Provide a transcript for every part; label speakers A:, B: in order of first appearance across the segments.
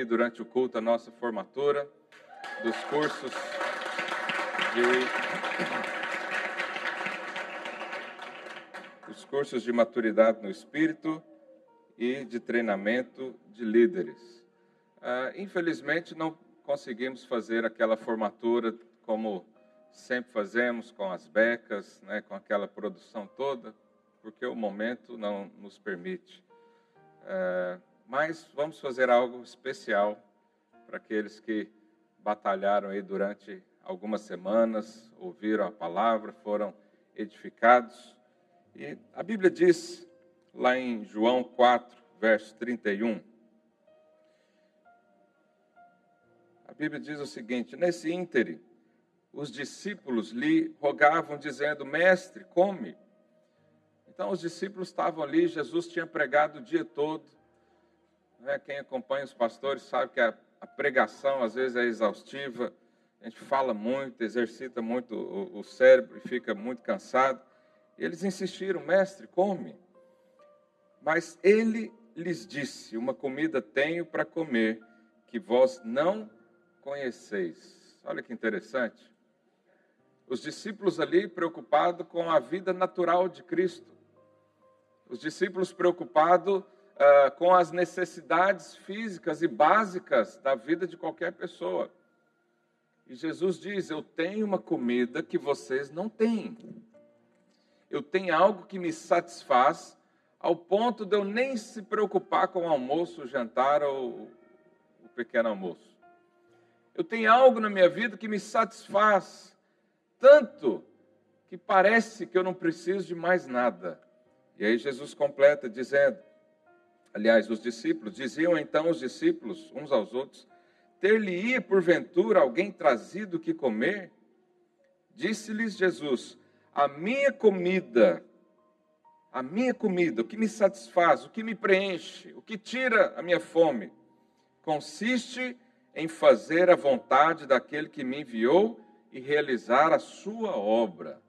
A: aqui durante o culto a nossa formatura dos cursos de os cursos de maturidade no espírito e de treinamento de líderes. Ah, infelizmente, não conseguimos fazer aquela formatura como sempre fazemos, com as becas, né, com aquela produção toda, porque o momento não nos permite. Ah, mas vamos fazer algo especial para aqueles que batalharam aí durante algumas semanas, ouviram a palavra, foram edificados. E a Bíblia diz, lá em João 4, verso 31, a Bíblia diz o seguinte: Nesse íntere, os discípulos lhe rogavam, dizendo: Mestre, come. Então, os discípulos estavam ali, Jesus tinha pregado o dia todo. Né? Quem acompanha os pastores sabe que a, a pregação às vezes é exaustiva, a gente fala muito, exercita muito o, o cérebro e fica muito cansado. Eles insistiram, mestre, come. Mas ele lhes disse: Uma comida tenho para comer que vós não conheceis. Olha que interessante. Os discípulos ali preocupados com a vida natural de Cristo. Os discípulos preocupados uh, com as necessidades físicas e básicas da vida de qualquer pessoa. E Jesus diz: Eu tenho uma comida que vocês não têm eu tenho algo que me satisfaz, ao ponto de eu nem se preocupar com o almoço, o jantar ou o pequeno almoço. Eu tenho algo na minha vida que me satisfaz, tanto que parece que eu não preciso de mais nada. E aí Jesus completa dizendo, aliás, os discípulos, diziam então os discípulos uns aos outros, ter-lhe-ia porventura alguém trazido que comer? Disse-lhes Jesus, a minha comida, a minha comida, o que me satisfaz, o que me preenche, o que tira a minha fome, consiste em fazer a vontade daquele que me enviou e realizar a sua obra.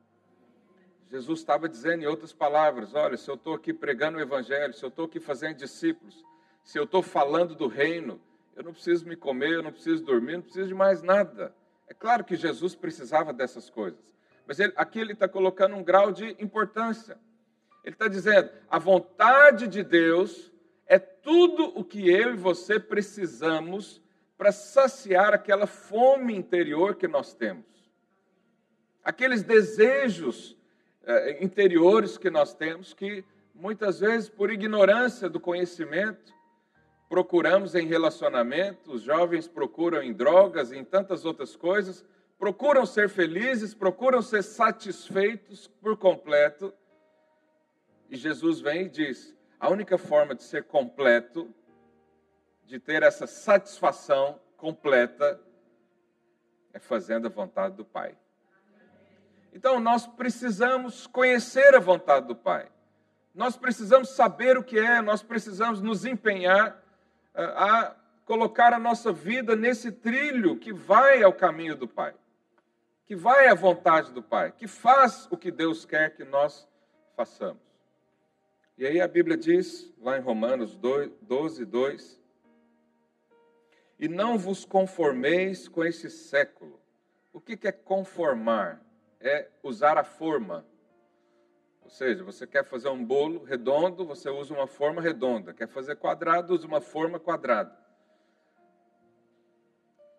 A: Jesus estava dizendo em outras palavras: olha, se eu estou aqui pregando o Evangelho, se eu estou aqui fazendo discípulos, se eu estou falando do reino, eu não preciso me comer, eu não preciso dormir, não preciso de mais nada. É claro que Jesus precisava dessas coisas. Mas ele, aqui ele está colocando um grau de importância. Ele está dizendo: a vontade de Deus é tudo o que eu e você precisamos para saciar aquela fome interior que nós temos. Aqueles desejos eh, interiores que nós temos, que muitas vezes, por ignorância do conhecimento, procuramos em relacionamentos, os jovens procuram em drogas em tantas outras coisas, procuram ser felizes, procuram ser satisfeitos por completo. E Jesus vem e diz: a única forma de ser completo, de ter essa satisfação completa, é fazendo a vontade do Pai. Então nós precisamos conhecer a vontade do Pai. Nós precisamos saber o que é, nós precisamos nos empenhar ah, a colocar a nossa vida nesse trilho que vai ao caminho do Pai que vai à vontade do Pai, que faz o que Deus quer que nós façamos. E aí a Bíblia diz, lá em Romanos 12, 2, e não vos conformeis com esse século. O que é conformar? É usar a forma. Ou seja, você quer fazer um bolo redondo, você usa uma forma redonda. Quer fazer quadrado, usa uma forma quadrada.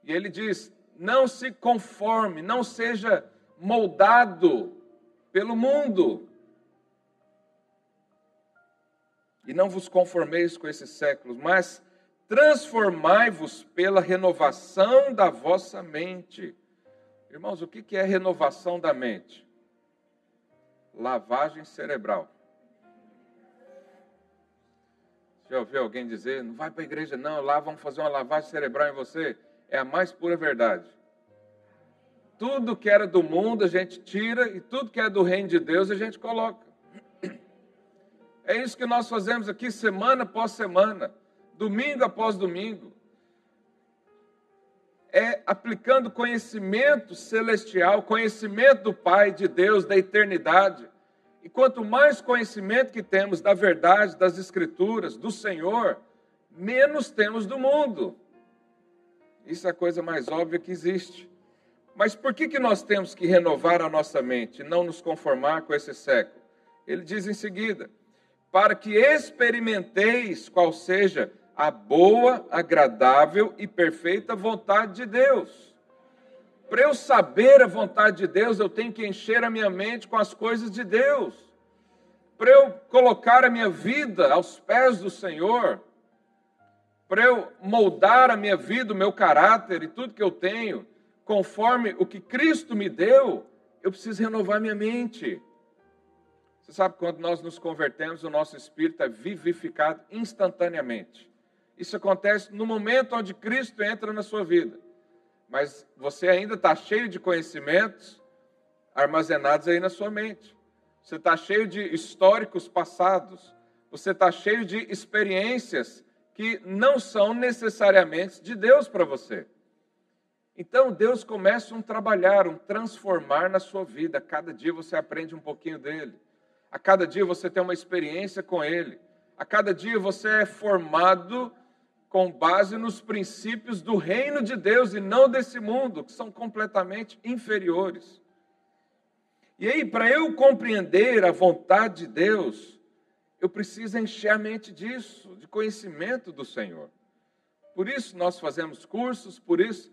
A: E ele diz: não se conforme, não seja moldado pelo mundo. E não vos conformeis com esses séculos, mas transformai-vos pela renovação da vossa mente. Irmãos, o que é renovação da mente? Lavagem cerebral. Já ouviu alguém dizer, não vai para a igreja não, lá vamos fazer uma lavagem cerebral em você? é a mais pura verdade. Tudo que era do mundo a gente tira e tudo que é do reino de Deus a gente coloca. É isso que nós fazemos aqui semana após semana, domingo após domingo. É aplicando conhecimento celestial, conhecimento do Pai, de Deus, da eternidade. E quanto mais conhecimento que temos da verdade, das Escrituras, do Senhor, menos temos do mundo. Isso é a coisa mais óbvia que existe. Mas por que, que nós temos que renovar a nossa mente, não nos conformar com esse século? Ele diz em seguida: para que experimenteis qual seja a boa, agradável e perfeita vontade de Deus. Para eu saber a vontade de Deus, eu tenho que encher a minha mente com as coisas de Deus. Para eu colocar a minha vida aos pés do Senhor, para eu moldar a minha vida, o meu caráter e tudo que eu tenho, conforme o que Cristo me deu, eu preciso renovar minha mente. Você sabe, quando nós nos convertemos, o nosso espírito é vivificado instantaneamente. Isso acontece no momento onde Cristo entra na sua vida. Mas você ainda está cheio de conhecimentos armazenados aí na sua mente. Você está cheio de históricos passados. Você está cheio de experiências que não são necessariamente de Deus para você. Então Deus começa um trabalhar, um transformar na sua vida. Cada dia você aprende um pouquinho dele. A cada dia você tem uma experiência com ele. A cada dia você é formado com base nos princípios do reino de Deus e não desse mundo, que são completamente inferiores. E aí, para eu compreender a vontade de Deus, eu preciso encher a mente disso, de conhecimento do Senhor. Por isso nós fazemos cursos, por isso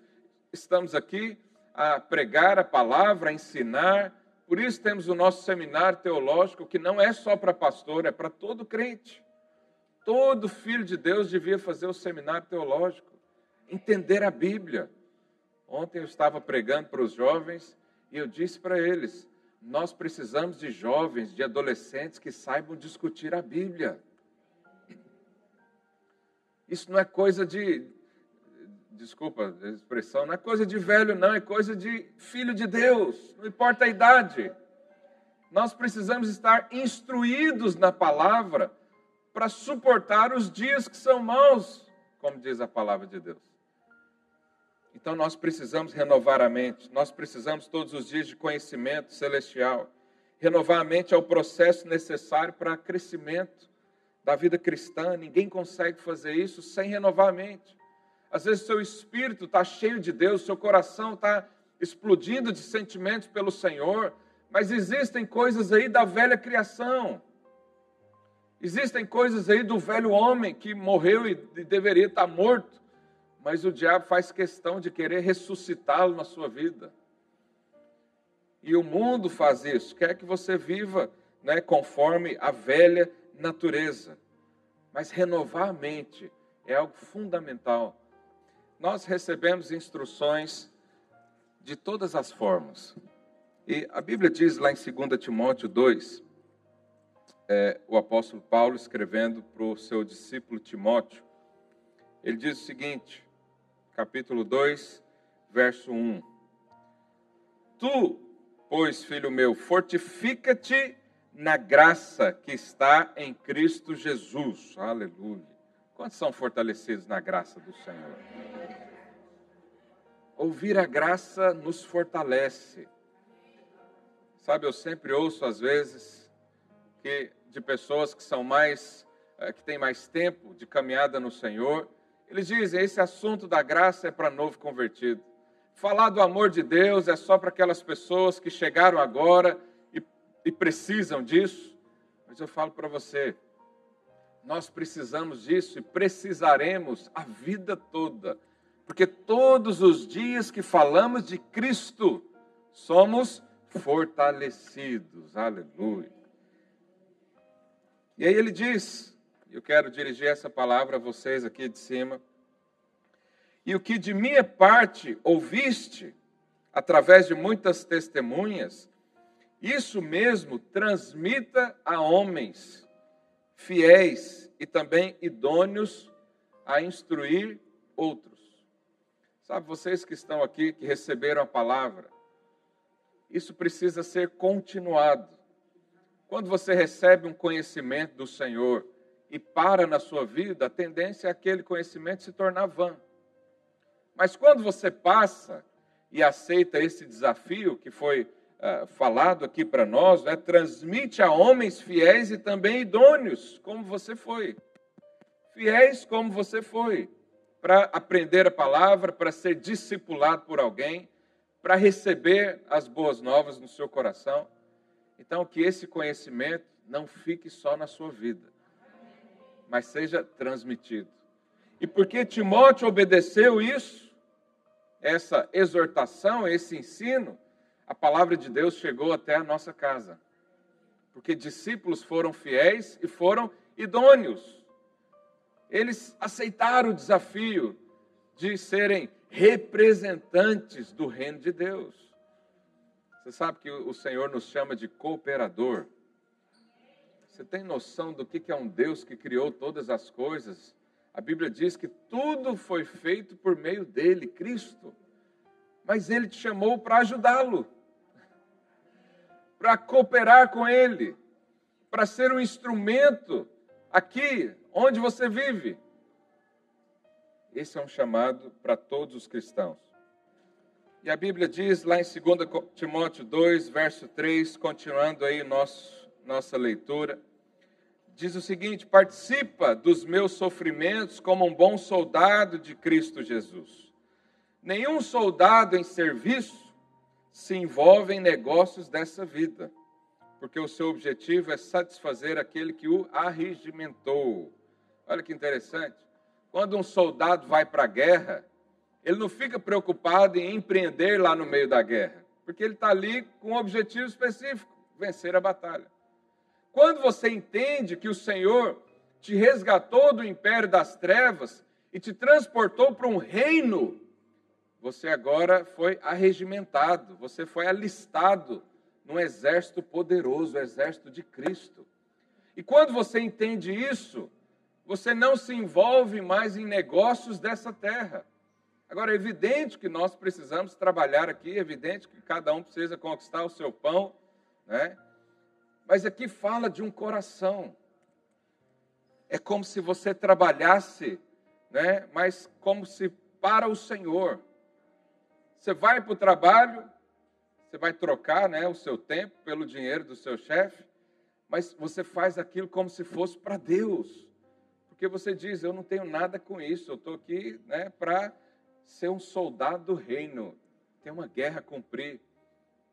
A: estamos aqui a pregar a palavra, a ensinar. Por isso temos o nosso seminário teológico, que não é só para pastor, é para todo crente. Todo filho de Deus devia fazer o seminário teológico, entender a Bíblia. Ontem eu estava pregando para os jovens e eu disse para eles: nós precisamos de jovens, de adolescentes que saibam discutir a Bíblia. Isso não é coisa de, desculpa a expressão, não é coisa de velho, não, é coisa de filho de Deus, não importa a idade. Nós precisamos estar instruídos na palavra para suportar os dias que são maus, como diz a palavra de Deus. Então nós precisamos renovar a mente, nós precisamos todos os dias de conhecimento celestial. Renovar a mente é o processo necessário para crescimento da vida cristã. Ninguém consegue fazer isso sem renovar a mente. Às vezes seu espírito está cheio de Deus, seu coração está explodindo de sentimentos pelo Senhor, mas existem coisas aí da velha criação Existem coisas aí do velho homem que morreu e deveria estar morto, mas o diabo faz questão de querer ressuscitá-lo na sua vida. E o mundo faz isso, quer que você viva né, conforme a velha natureza. Mas renovar a mente é algo fundamental. Nós recebemos instruções de todas as formas. E a Bíblia diz lá em 2 Timóteo 2, é, o apóstolo Paulo escrevendo para o seu discípulo Timóteo. Ele diz o seguinte, capítulo 2, verso 1. Tu, pois, filho meu, fortifica-te na graça que está em Cristo Jesus. Aleluia. Quantos são fortalecidos na graça do Senhor? Ouvir a graça nos fortalece. Sabe, eu sempre ouço às vezes que de pessoas que são mais, eh, que têm mais tempo de caminhada no Senhor, eles dizem: esse assunto da graça é para novo convertido. Falar do amor de Deus é só para aquelas pessoas que chegaram agora e, e precisam disso. Mas eu falo para você, nós precisamos disso e precisaremos a vida toda, porque todos os dias que falamos de Cristo, somos fortalecidos. Aleluia. E aí ele diz, eu quero dirigir essa palavra a vocês aqui de cima. E o que de minha parte ouviste, através de muitas testemunhas, isso mesmo transmita a homens fiéis e também idôneos a instruir outros. Sabe, vocês que estão aqui, que receberam a palavra, isso precisa ser continuado. Quando você recebe um conhecimento do Senhor e para na sua vida, a tendência é aquele conhecimento se tornar vã. Mas quando você passa e aceita esse desafio que foi uh, falado aqui para nós, né, transmite a homens fiéis e também idôneos, como você foi. Fiéis como você foi. para aprender a palavra, para ser discipulado por alguém, para receber as boas novas no seu coração. Então, que esse conhecimento não fique só na sua vida, mas seja transmitido. E porque Timóteo obedeceu isso, essa exortação, esse ensino, a palavra de Deus chegou até a nossa casa. Porque discípulos foram fiéis e foram idôneos. Eles aceitaram o desafio de serem representantes do reino de Deus. Você sabe que o Senhor nos chama de cooperador. Você tem noção do que é um Deus que criou todas as coisas? A Bíblia diz que tudo foi feito por meio dele, Cristo. Mas ele te chamou para ajudá-lo, para cooperar com ele, para ser um instrumento aqui onde você vive. Esse é um chamado para todos os cristãos. E a Bíblia diz lá em 2 Timóteo 2, verso 3, continuando aí nosso, nossa leitura, diz o seguinte: participa dos meus sofrimentos como um bom soldado de Cristo Jesus. Nenhum soldado em serviço se envolve em negócios dessa vida, porque o seu objetivo é satisfazer aquele que o arregimentou. Olha que interessante. Quando um soldado vai para a guerra, ele não fica preocupado em empreender lá no meio da guerra, porque ele está ali com um objetivo específico: vencer a batalha. Quando você entende que o Senhor te resgatou do império das trevas e te transportou para um reino, você agora foi arregimentado, você foi alistado num exército poderoso, o exército de Cristo. E quando você entende isso, você não se envolve mais em negócios dessa terra. Agora, é evidente que nós precisamos trabalhar aqui, é evidente que cada um precisa conquistar o seu pão, né? Mas aqui fala de um coração. É como se você trabalhasse, né? Mas como se para o Senhor. Você vai para o trabalho, você vai trocar, né, o seu tempo pelo dinheiro do seu chefe, mas você faz aquilo como se fosse para Deus. Porque você diz, eu não tenho nada com isso, eu estou aqui né, para ser um soldado do reino, tem uma guerra a cumprir,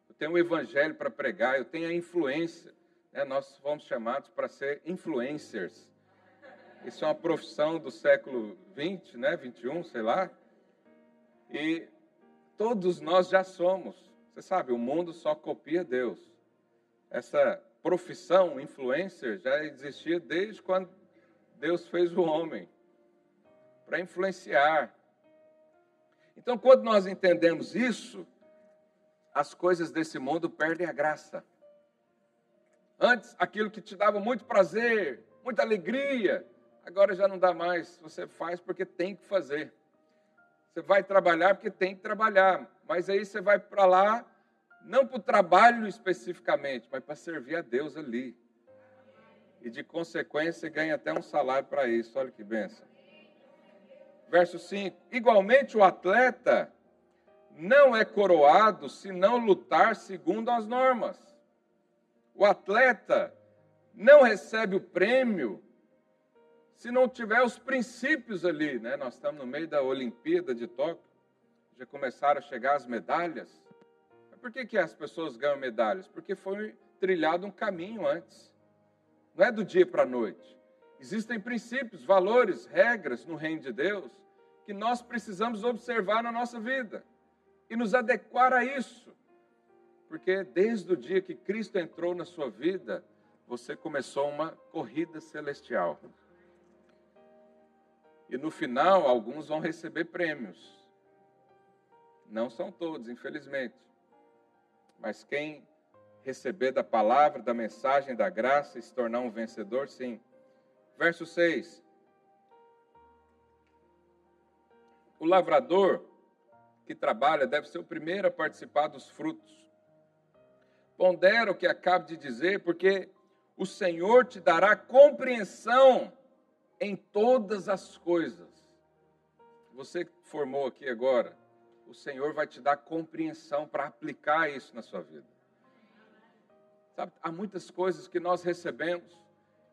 A: eu tenho um evangelho para pregar, eu tenho a influência né, nós fomos chamados para ser influencers. Isso é uma profissão do século 20, né, 21, sei lá. E todos nós já somos. Você sabe, o mundo só copia Deus. Essa profissão influencer já existia desde quando Deus fez o homem para influenciar. Então, quando nós entendemos isso, as coisas desse mundo perdem a graça. Antes, aquilo que te dava muito prazer, muita alegria, agora já não dá mais. Você faz porque tem que fazer. Você vai trabalhar porque tem que trabalhar. Mas aí você vai para lá, não para o trabalho especificamente, mas para servir a Deus ali. E de consequência ganha até um salário para isso. Olha que benção. Verso 5: Igualmente o atleta não é coroado se não lutar segundo as normas. O atleta não recebe o prêmio se não tiver os princípios ali, né? Nós estamos no meio da Olimpíada de Tóquio, já começaram a chegar as medalhas. Por que, que as pessoas ganham medalhas? Porque foi trilhado um caminho antes. Não é do dia para a noite. Existem princípios, valores, regras no reino de Deus que nós precisamos observar na nossa vida e nos adequar a isso. Porque desde o dia que Cristo entrou na sua vida, você começou uma corrida celestial. E no final, alguns vão receber prêmios. Não são todos, infelizmente. Mas quem receber da palavra, da mensagem da graça e se tornar um vencedor, sim. Verso 6. O lavrador que trabalha deve ser o primeiro a participar dos frutos. Pondera o que acabo de dizer, porque o Senhor te dará compreensão em todas as coisas. Você formou aqui agora, o Senhor vai te dar compreensão para aplicar isso na sua vida. Sabe, há muitas coisas que nós recebemos,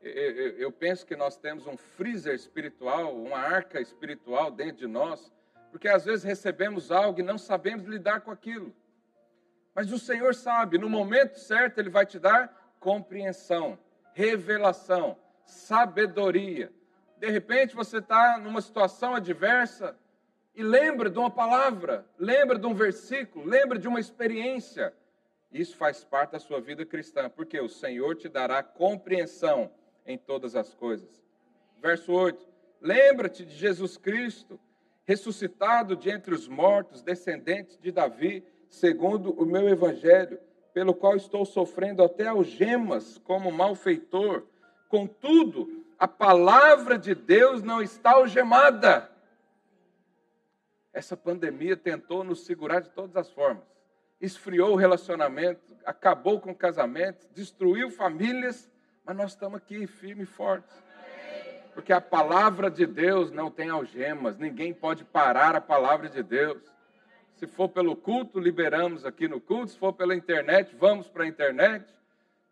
A: eu penso que nós temos um freezer espiritual, uma arca espiritual dentro de nós, porque às vezes recebemos algo e não sabemos lidar com aquilo. Mas o Senhor sabe, no momento certo, Ele vai te dar compreensão, revelação, sabedoria. De repente você está numa situação adversa e lembra de uma palavra, lembra de um versículo, lembra de uma experiência. Isso faz parte da sua vida cristã, porque o Senhor te dará compreensão em todas as coisas. Verso 8: Lembra-te de Jesus Cristo, ressuscitado de entre os mortos, descendente de Davi, segundo o meu evangelho, pelo qual estou sofrendo até algemas como malfeitor. Contudo, a palavra de Deus não está algemada. Essa pandemia tentou nos segurar de todas as formas. Esfriou o relacionamento, acabou com casamentos, destruiu famílias, mas nós estamos aqui firmes e fortes. Porque a palavra de Deus não tem algemas, ninguém pode parar a palavra de Deus. Se for pelo culto, liberamos aqui no culto, se for pela internet, vamos para a internet.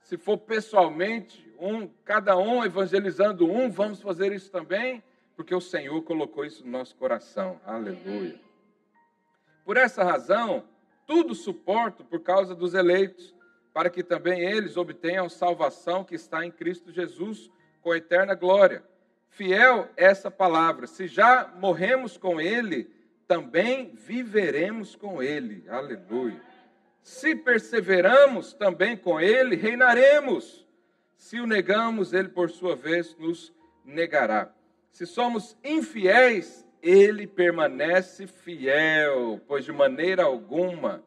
A: Se for pessoalmente, um, cada um evangelizando um, vamos fazer isso também, porque o Senhor colocou isso no nosso coração. Aleluia. Por essa razão, tudo suporto por causa dos eleitos, para que também eles obtenham salvação que está em Cristo Jesus com eterna glória. Fiel essa palavra. Se já morremos com ele, também viveremos com ele. Aleluia. Se perseveramos também com ele, reinaremos. Se o negamos, ele por sua vez nos negará. Se somos infiéis, ele permanece fiel, pois de maneira alguma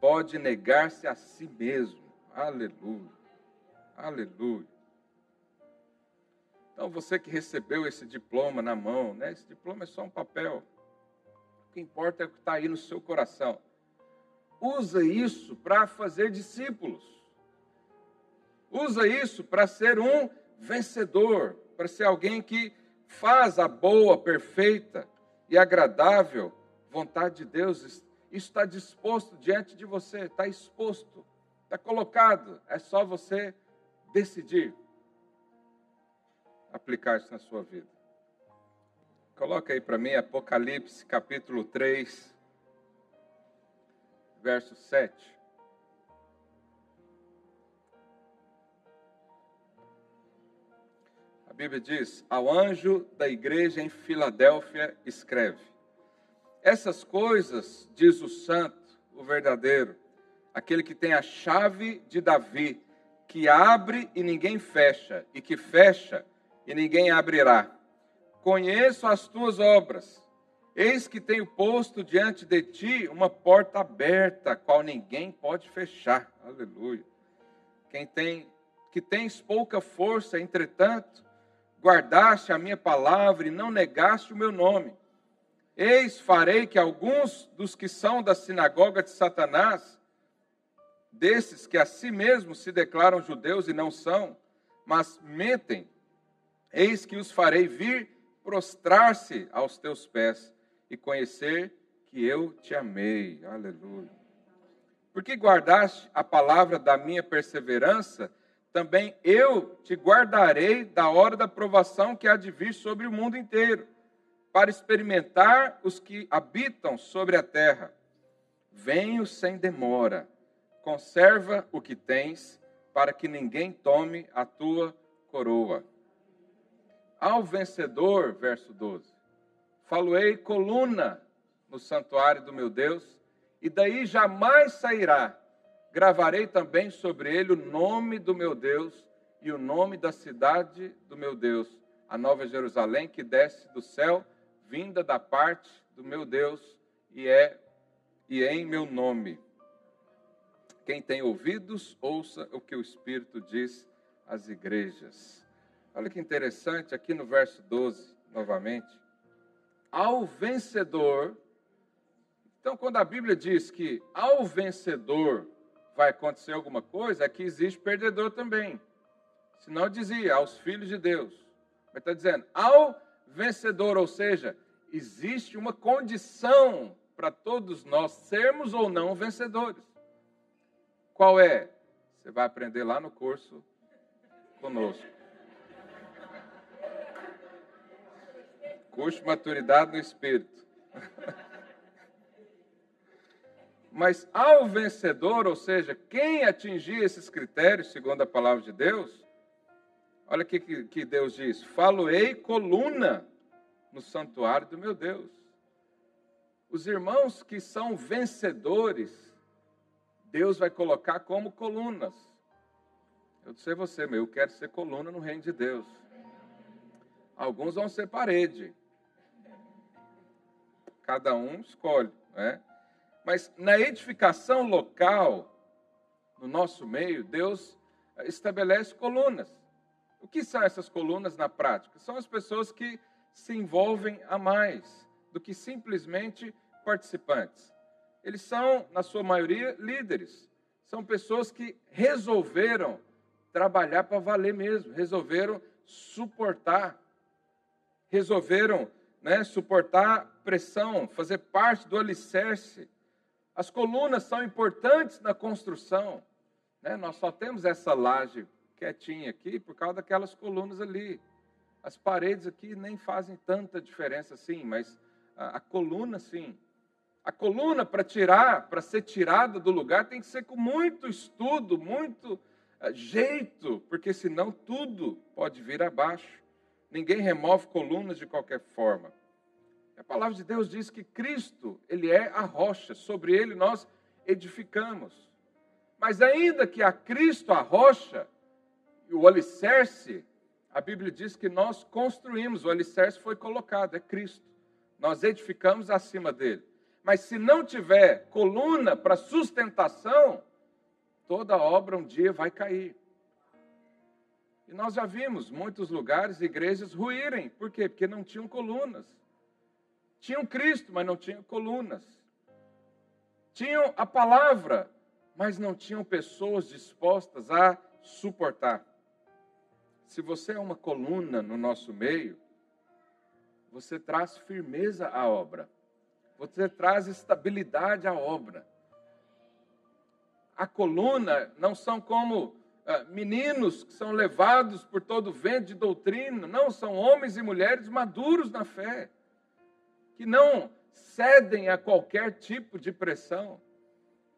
A: pode negar-se a si mesmo. Aleluia. Aleluia. Então, você que recebeu esse diploma na mão, né? esse diploma é só um papel. O que importa é o que está aí no seu coração. Usa isso para fazer discípulos. Usa isso para ser um vencedor, para ser alguém que faz a boa, perfeita e agradável vontade de Deus. Isso está disposto diante de você, está exposto, está colocado. É só você decidir aplicar isso na sua vida. Coloca aí para mim Apocalipse capítulo 3, verso 7. A Bíblia diz: Ao anjo da igreja em Filadélfia, escreve: Essas coisas diz o santo, o verdadeiro, aquele que tem a chave de Davi, que abre e ninguém fecha, e que fecha e ninguém abrirá. Conheço as tuas obras. Eis que tenho posto diante de ti uma porta aberta, qual ninguém pode fechar. Aleluia. Quem tem que tens pouca força, entretanto, guardaste a minha palavra e não negaste o meu nome. Eis farei que alguns dos que são da sinagoga de Satanás, desses que a si mesmos se declaram judeus e não são, mas mentem, Eis que os farei vir prostrar-se aos teus pés e conhecer que eu te amei. Aleluia. Porque guardaste a palavra da minha perseverança, também eu te guardarei da hora da provação que há de vir sobre o mundo inteiro, para experimentar os que habitam sobre a terra. Venho sem demora, conserva o que tens, para que ninguém tome a tua coroa. Ao vencedor, verso 12, faloei coluna no santuário do meu Deus, e daí jamais sairá. Gravarei também sobre ele o nome do meu Deus e o nome da cidade do meu Deus, a nova Jerusalém que desce do céu, vinda da parte do meu Deus, e é e é em meu nome. Quem tem ouvidos, ouça o que o Espírito diz às igrejas. Olha que interessante aqui no verso 12, novamente. Ao vencedor. Então, quando a Bíblia diz que ao vencedor vai acontecer alguma coisa, é que existe perdedor também. Senão dizia aos filhos de Deus. Mas está dizendo ao vencedor, ou seja, existe uma condição para todos nós sermos ou não vencedores. Qual é? Você vai aprender lá no curso conosco. Curso de Maturidade no Espírito. Mas ao vencedor, ou seja, quem atingir esses critérios, segundo a palavra de Deus, olha o que, que Deus diz: Faloei coluna no santuário do meu Deus. Os irmãos que são vencedores, Deus vai colocar como colunas. Eu sei você, meu, eu quero ser coluna no reino de Deus. Alguns vão ser parede. Cada um escolhe, né? Mas na edificação local, no nosso meio, Deus estabelece colunas. O que são essas colunas na prática? São as pessoas que se envolvem a mais do que simplesmente participantes. Eles são, na sua maioria, líderes. São pessoas que resolveram trabalhar para valer mesmo, resolveram suportar, resolveram né, suportar pressão, fazer parte do alicerce as colunas são importantes na construção. Né? Nós só temos essa laje quietinha aqui por causa daquelas colunas ali. As paredes aqui nem fazem tanta diferença assim, mas a, a coluna sim. A coluna para tirar, para ser tirada do lugar, tem que ser com muito estudo, muito uh, jeito, porque senão tudo pode vir abaixo. Ninguém remove colunas de qualquer forma. A palavra de Deus diz que Cristo, ele é a rocha, sobre ele nós edificamos. Mas ainda que a Cristo a rocha, o alicerce, a Bíblia diz que nós construímos, o alicerce foi colocado, é Cristo. Nós edificamos acima dele. Mas se não tiver coluna para sustentação, toda obra um dia vai cair. E nós já vimos muitos lugares, igrejas ruírem. Por quê? Porque não tinham colunas. Tinham Cristo, mas não tinham colunas. Tinham a palavra, mas não tinham pessoas dispostas a suportar. Se você é uma coluna no nosso meio, você traz firmeza à obra. Você traz estabilidade à obra. A coluna não são como ah, meninos que são levados por todo vento de doutrina, não, são homens e mulheres maduros na fé que não cedem a qualquer tipo de pressão.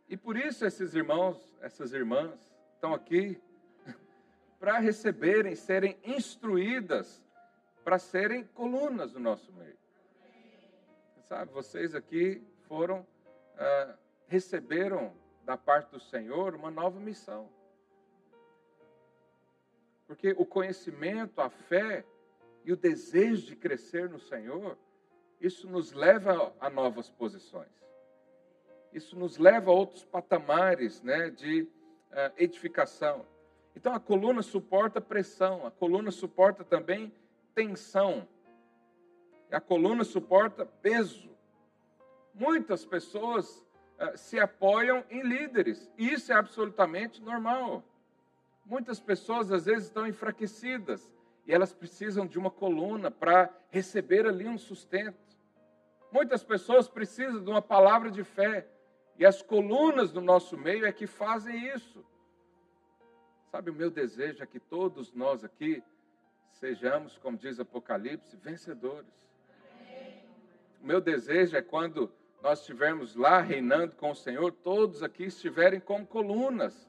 A: E por isso esses irmãos, essas irmãs estão aqui para receberem, serem instruídas para serem colunas do nosso meio. Sabe, vocês aqui foram, ah, receberam da parte do Senhor uma nova missão. Porque o conhecimento, a fé e o desejo de crescer no Senhor isso nos leva a novas posições. Isso nos leva a outros patamares né, de uh, edificação. Então a coluna suporta pressão, a coluna suporta também tensão, a coluna suporta peso. Muitas pessoas uh, se apoiam em líderes, e isso é absolutamente normal. Muitas pessoas às vezes estão enfraquecidas e elas precisam de uma coluna para receber ali um sustento. Muitas pessoas precisam de uma palavra de fé. E as colunas do nosso meio é que fazem isso. Sabe, o meu desejo é que todos nós aqui sejamos, como diz Apocalipse, vencedores. O meu desejo é quando nós estivermos lá reinando com o Senhor, todos aqui estiverem como colunas,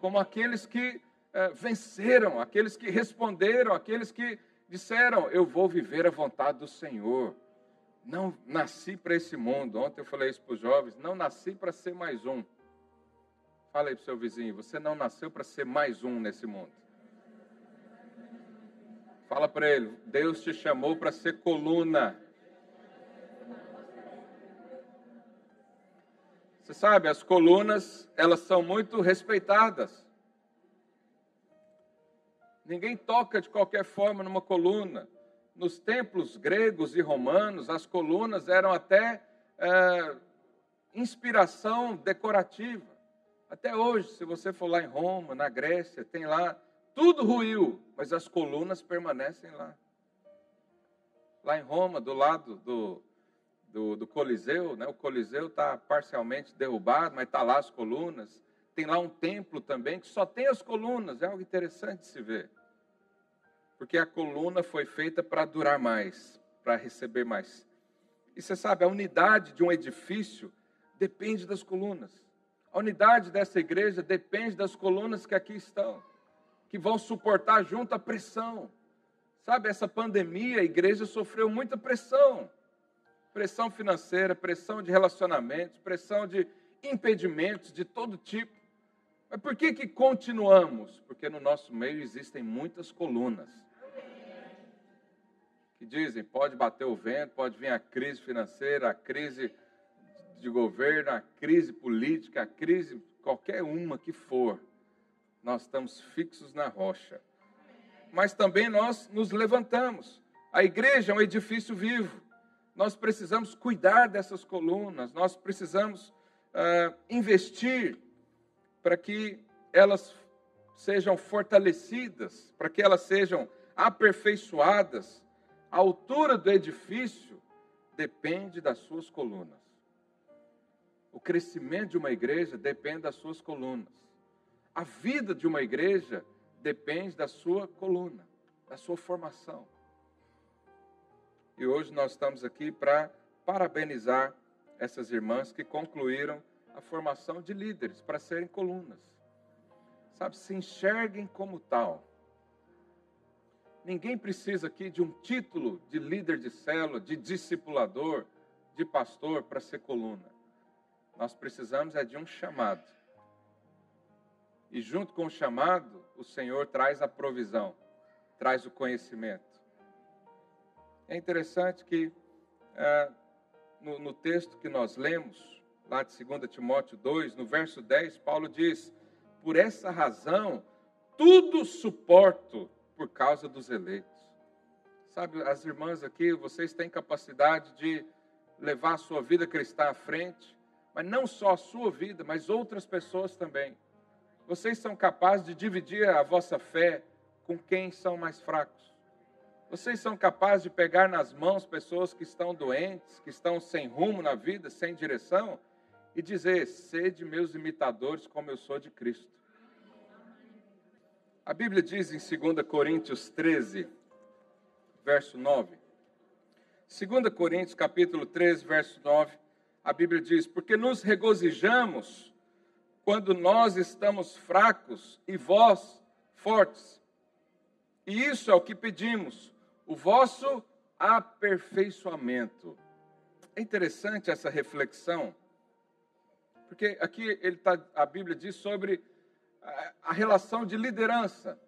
A: como aqueles que eh, venceram, aqueles que responderam, aqueles que disseram: Eu vou viver a vontade do Senhor. Não nasci para esse mundo. Ontem eu falei isso para os jovens: não nasci para ser mais um. Fala aí para o seu vizinho: você não nasceu para ser mais um nesse mundo. Fala para ele: Deus te chamou para ser coluna. Você sabe, as colunas, elas são muito respeitadas. Ninguém toca de qualquer forma numa coluna nos templos gregos e romanos, as colunas eram até é, inspiração decorativa. Até hoje, se você for lá em Roma, na Grécia, tem lá, tudo ruiu, mas as colunas permanecem lá. Lá em Roma, do lado do, do, do Coliseu, né? o Coliseu está parcialmente derrubado, mas está lá as colunas. Tem lá um templo também que só tem as colunas, é algo interessante de se ver porque a coluna foi feita para durar mais, para receber mais. E você sabe, a unidade de um edifício depende das colunas. A unidade dessa igreja depende das colunas que aqui estão, que vão suportar junto a pressão. Sabe, essa pandemia, a igreja sofreu muita pressão. Pressão financeira, pressão de relacionamentos, pressão de impedimentos de todo tipo. Mas por que, que continuamos? Porque no nosso meio existem muitas colunas que dizem: pode bater o vento, pode vir a crise financeira, a crise de governo, a crise política, a crise qualquer uma que for, nós estamos fixos na rocha. Mas também nós nos levantamos. A igreja é um edifício vivo. Nós precisamos cuidar dessas colunas, nós precisamos uh, investir para que elas sejam fortalecidas, para que elas sejam aperfeiçoadas. A altura do edifício depende das suas colunas. O crescimento de uma igreja depende das suas colunas. A vida de uma igreja depende da sua coluna, da sua formação. E hoje nós estamos aqui para parabenizar essas irmãs que concluíram a formação de líderes para serem colunas. Sabe, se enxerguem como tal. Ninguém precisa aqui de um título de líder de célula, de discipulador, de pastor para ser coluna. Nós precisamos é de um chamado. E junto com o chamado, o Senhor traz a provisão, traz o conhecimento. É interessante que é, no, no texto que nós lemos, lá de 2 Timóteo 2, no verso 10, Paulo diz: Por essa razão, tudo suporto por causa dos eleitos. Sabe, as irmãs aqui, vocês têm capacidade de levar a sua vida cristã à frente, mas não só a sua vida, mas outras pessoas também. Vocês são capazes de dividir a vossa fé com quem são mais fracos. Vocês são capazes de pegar nas mãos pessoas que estão doentes, que estão sem rumo na vida, sem direção, e dizer: sede meus imitadores, como eu sou de Cristo. A Bíblia diz em 2 Coríntios 13, verso 9. 2 Coríntios, capítulo 13, verso 9 a Bíblia diz: Porque nos regozijamos quando nós estamos fracos e vós fortes. E isso é o que pedimos, o vosso aperfeiçoamento. É interessante essa reflexão, porque aqui ele tá, a Bíblia diz sobre a, relação de liderança.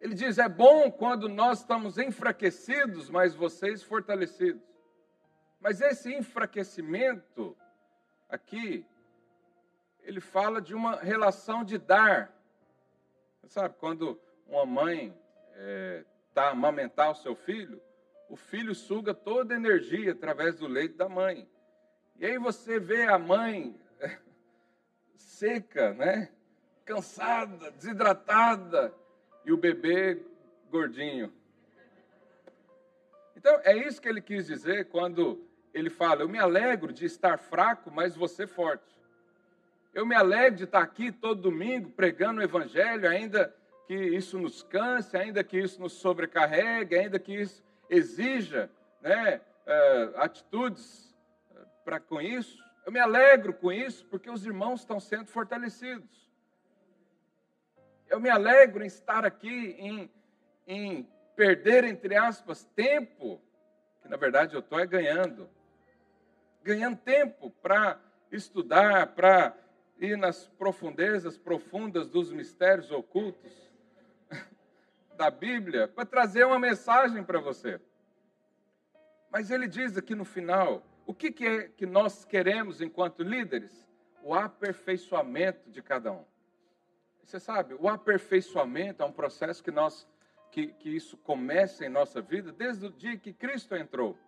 A: Ele diz: é bom quando nós estamos enfraquecidos, mas vocês fortalecidos. Mas esse enfraquecimento aqui, ele fala de uma relação de dar. Sabe, quando uma mãe é, tá amamentar o seu filho, o filho suga toda a energia através do leite da mãe. E aí você vê a mãe seca, né? cansada, desidratada, e o bebê gordinho. Então, é isso que ele quis dizer quando ele fala: Eu me alegro de estar fraco, mas você forte. Eu me alegro de estar aqui todo domingo pregando o Evangelho, ainda que isso nos canse, ainda que isso nos sobrecarregue, ainda que isso exija né, uh, atitudes uh, para com isso. Eu me alegro com isso porque os irmãos estão sendo fortalecidos. Eu me alegro em estar aqui, em, em perder, entre aspas, tempo, que na verdade eu estou é ganhando ganhando tempo para estudar, para ir nas profundezas profundas dos mistérios ocultos da Bíblia, para trazer uma mensagem para você. Mas ele diz aqui no final, o que, que é que nós queremos enquanto líderes? O aperfeiçoamento de cada um. Você sabe, o aperfeiçoamento é um processo que nós que, que isso começa em nossa vida desde o dia que Cristo entrou.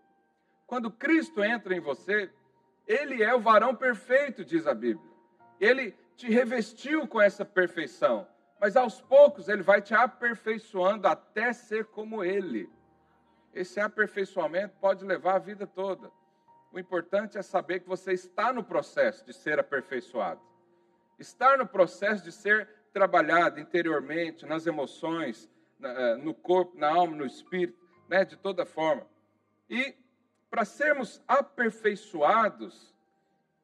A: Quando Cristo entra em você, ele é o varão perfeito, diz a Bíblia. Ele te revestiu com essa perfeição, mas aos poucos ele vai te aperfeiçoando até ser como ele. Esse aperfeiçoamento pode levar a vida toda. O importante é saber que você está no processo de ser aperfeiçoado. Estar no processo de ser trabalhado interiormente, nas emoções, eh, no corpo, na alma, no espírito, né, de toda forma. E para sermos aperfeiçoados,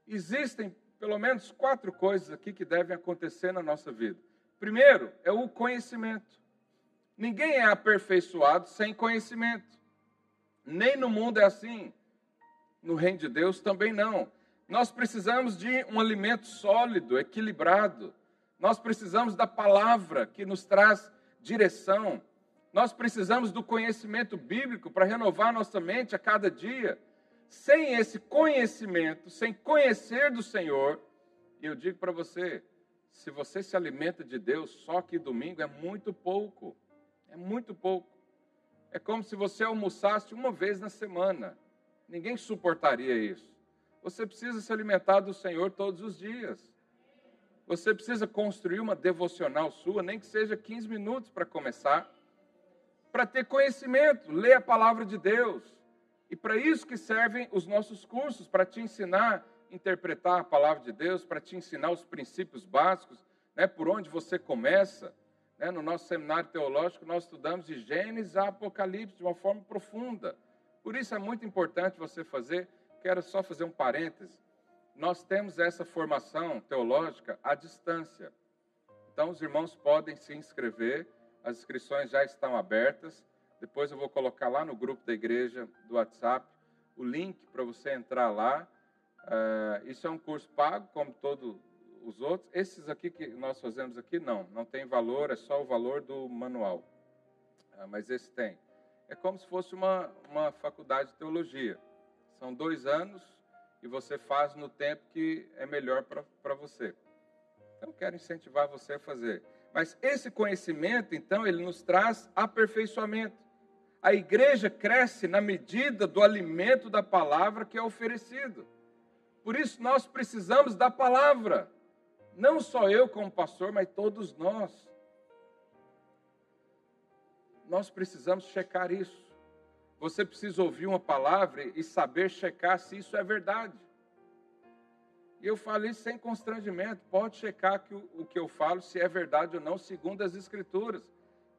A: existem pelo menos quatro coisas aqui que devem acontecer na nossa vida. Primeiro é o conhecimento. Ninguém é aperfeiçoado sem conhecimento. Nem no mundo é assim. No reino de Deus também não. Nós precisamos de um alimento sólido, equilibrado. Nós precisamos da palavra que nos traz direção. Nós precisamos do conhecimento bíblico para renovar nossa mente a cada dia. Sem esse conhecimento, sem conhecer do Senhor, eu digo para você, se você se alimenta de Deus só que domingo é muito pouco. É muito pouco. É como se você almoçasse uma vez na semana. Ninguém suportaria isso. Você precisa se alimentar do Senhor todos os dias. Você precisa construir uma devocional sua, nem que seja 15 minutos para começar, para ter conhecimento, ler a palavra de Deus. E para isso que servem os nossos cursos, para te ensinar interpretar a palavra de Deus, para te ensinar os princípios básicos, né, por onde você começa. Né, no nosso seminário teológico, nós estudamos de Gênesis a Apocalipse de uma forma profunda. Por isso é muito importante você fazer. Quero só fazer um parêntese. Nós temos essa formação teológica à distância. Então, os irmãos podem se inscrever, as inscrições já estão abertas. Depois eu vou colocar lá no grupo da igreja do WhatsApp o link para você entrar lá. Uh, isso é um curso pago, como todos os outros. Esses aqui que nós fazemos aqui, não, não tem valor, é só o valor do manual. Uh, mas esse tem é como se fosse uma, uma faculdade de teologia. São dois anos e você faz no tempo que é melhor para você. Então, quero incentivar você a fazer. Mas esse conhecimento, então, ele nos traz aperfeiçoamento. A igreja cresce na medida do alimento da palavra que é oferecido. Por isso, nós precisamos da palavra. Não só eu como pastor, mas todos nós nós precisamos checar isso. Você precisa ouvir uma palavra e saber checar se isso é verdade. E eu falo isso sem constrangimento. Pode checar que o, o que eu falo, se é verdade ou não, segundo as Escrituras.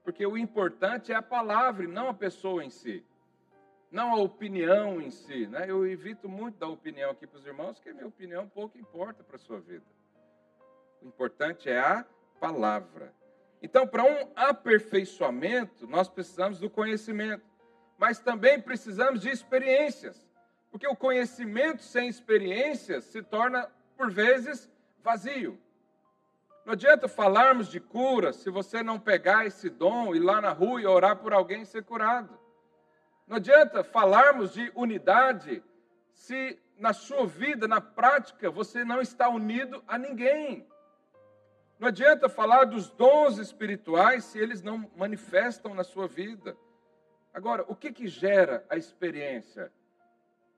A: Porque o importante é a palavra e não a pessoa em si. Não a opinião em si. Né? Eu evito muito dar opinião aqui para os irmãos, porque a minha opinião pouco importa para a sua vida. O importante é a palavra. Então, para um aperfeiçoamento, nós precisamos do conhecimento, mas também precisamos de experiências, porque o conhecimento sem experiências se torna, por vezes, vazio. Não adianta falarmos de cura se você não pegar esse dom, ir lá na rua e orar por alguém e ser curado. Não adianta falarmos de unidade se na sua vida, na prática, você não está unido a ninguém. Não adianta falar dos dons espirituais se eles não manifestam na sua vida. Agora, o que, que gera a experiência?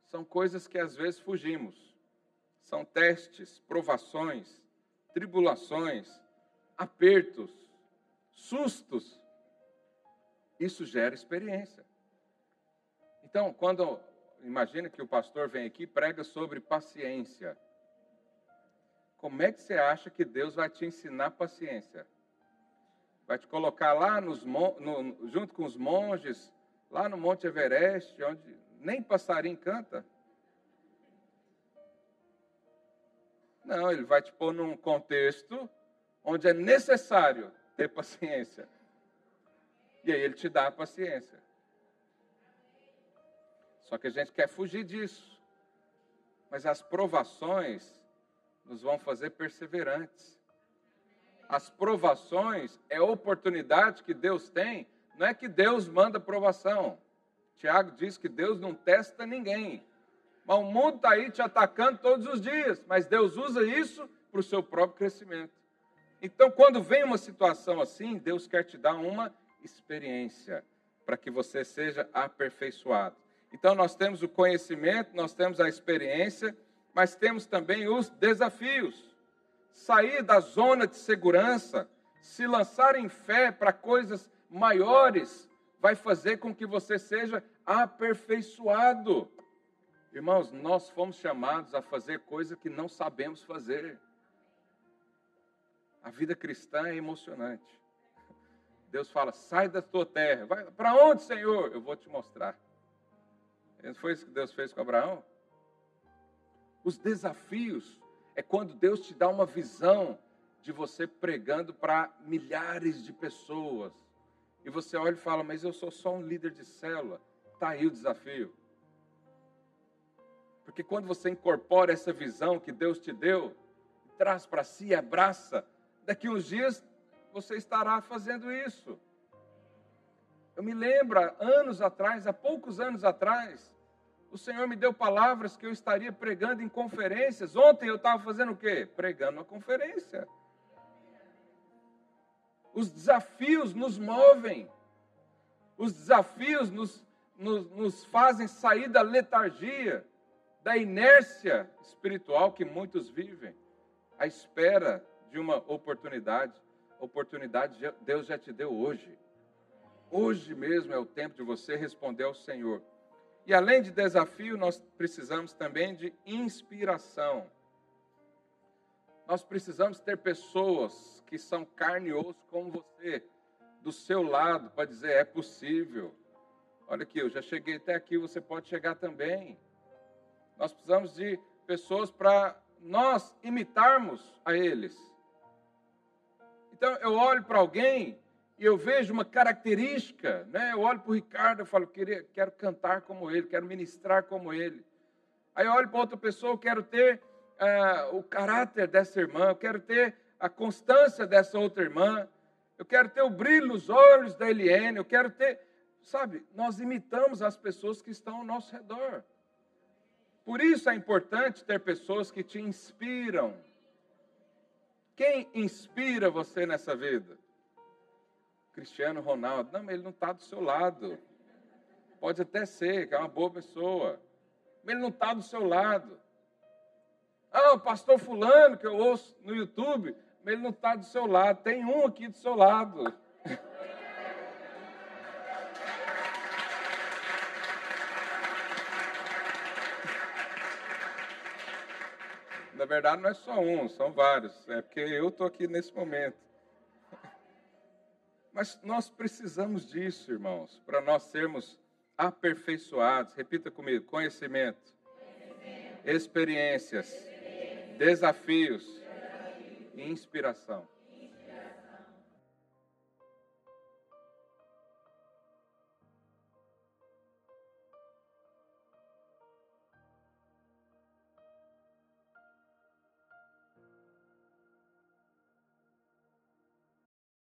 A: São coisas que às vezes fugimos. São testes, provações, tribulações, apertos, sustos. Isso gera experiência. Então, quando imagina que o pastor vem aqui e prega sobre paciência. Como é que você acha que Deus vai te ensinar paciência? Vai te colocar lá nos, no, junto com os monges, lá no Monte Everest, onde nem passarinho canta? Não, ele vai te pôr num contexto onde é necessário ter paciência. E aí ele te dá a paciência. Só que a gente quer fugir disso. Mas as provações nos vão fazer perseverantes. As provações é oportunidade que Deus tem, não é que Deus manda provação. Tiago diz que Deus não testa ninguém. Mas o mundo está aí te atacando todos os dias, mas Deus usa isso para o seu próprio crescimento. Então, quando vem uma situação assim, Deus quer te dar uma experiência para que você seja aperfeiçoado. Então, nós temos o conhecimento, nós temos a experiência mas temos também os desafios. Sair da zona de segurança, se lançar em fé para coisas maiores, vai fazer com que você seja aperfeiçoado. Irmãos, nós fomos chamados a fazer coisas que não sabemos fazer. A vida cristã é emocionante. Deus fala: sai da tua terra. Para onde, Senhor? Eu vou te mostrar. Foi isso que Deus fez com Abraão? Os desafios é quando Deus te dá uma visão de você pregando para milhares de pessoas. E você olha e fala, mas eu sou só um líder de célula. Está aí o desafio. Porque quando você incorpora essa visão que Deus te deu, traz para si e abraça, daqui uns dias você estará fazendo isso. Eu me lembro, anos atrás, há poucos anos atrás, o Senhor me deu palavras que eu estaria pregando em conferências. Ontem eu estava fazendo o quê? Pregando uma conferência. Os desafios nos movem. Os desafios nos, nos, nos fazem sair da letargia, da inércia espiritual que muitos vivem, à espera de uma oportunidade. Oportunidade Deus já te deu hoje. Hoje mesmo é o tempo de você responder ao Senhor. E além de desafio, nós precisamos também de inspiração. Nós precisamos ter pessoas que são carne e osso como você, do seu lado, para dizer: é possível. Olha aqui, eu já cheguei até aqui, você pode chegar também. Nós precisamos de pessoas para nós imitarmos a eles. Então, eu olho para alguém e eu vejo uma característica, né? Eu olho para o Ricardo e falo, quero cantar como ele, quero ministrar como ele. Aí eu olho para outra pessoa, eu quero ter uh, o caráter dessa irmã, eu quero ter a constância dessa outra irmã, eu quero ter o brilho nos olhos da Eliane, eu quero ter. Sabe, nós imitamos as pessoas que estão ao nosso redor. Por isso é importante ter pessoas que te inspiram. Quem inspira você nessa vida? Cristiano Ronaldo. Não, mas ele não está do seu lado. Pode até ser, que é uma boa pessoa. Mas ele não está do seu lado. Ah, o pastor fulano que eu ouço no YouTube, mas ele não está do seu lado. Tem um aqui do seu lado. Na verdade, não é só um, são vários. É porque eu estou aqui nesse momento. Mas nós precisamos disso, irmãos, para nós sermos aperfeiçoados. Repita comigo: conhecimento, conhecimento. experiências desafios e inspiração.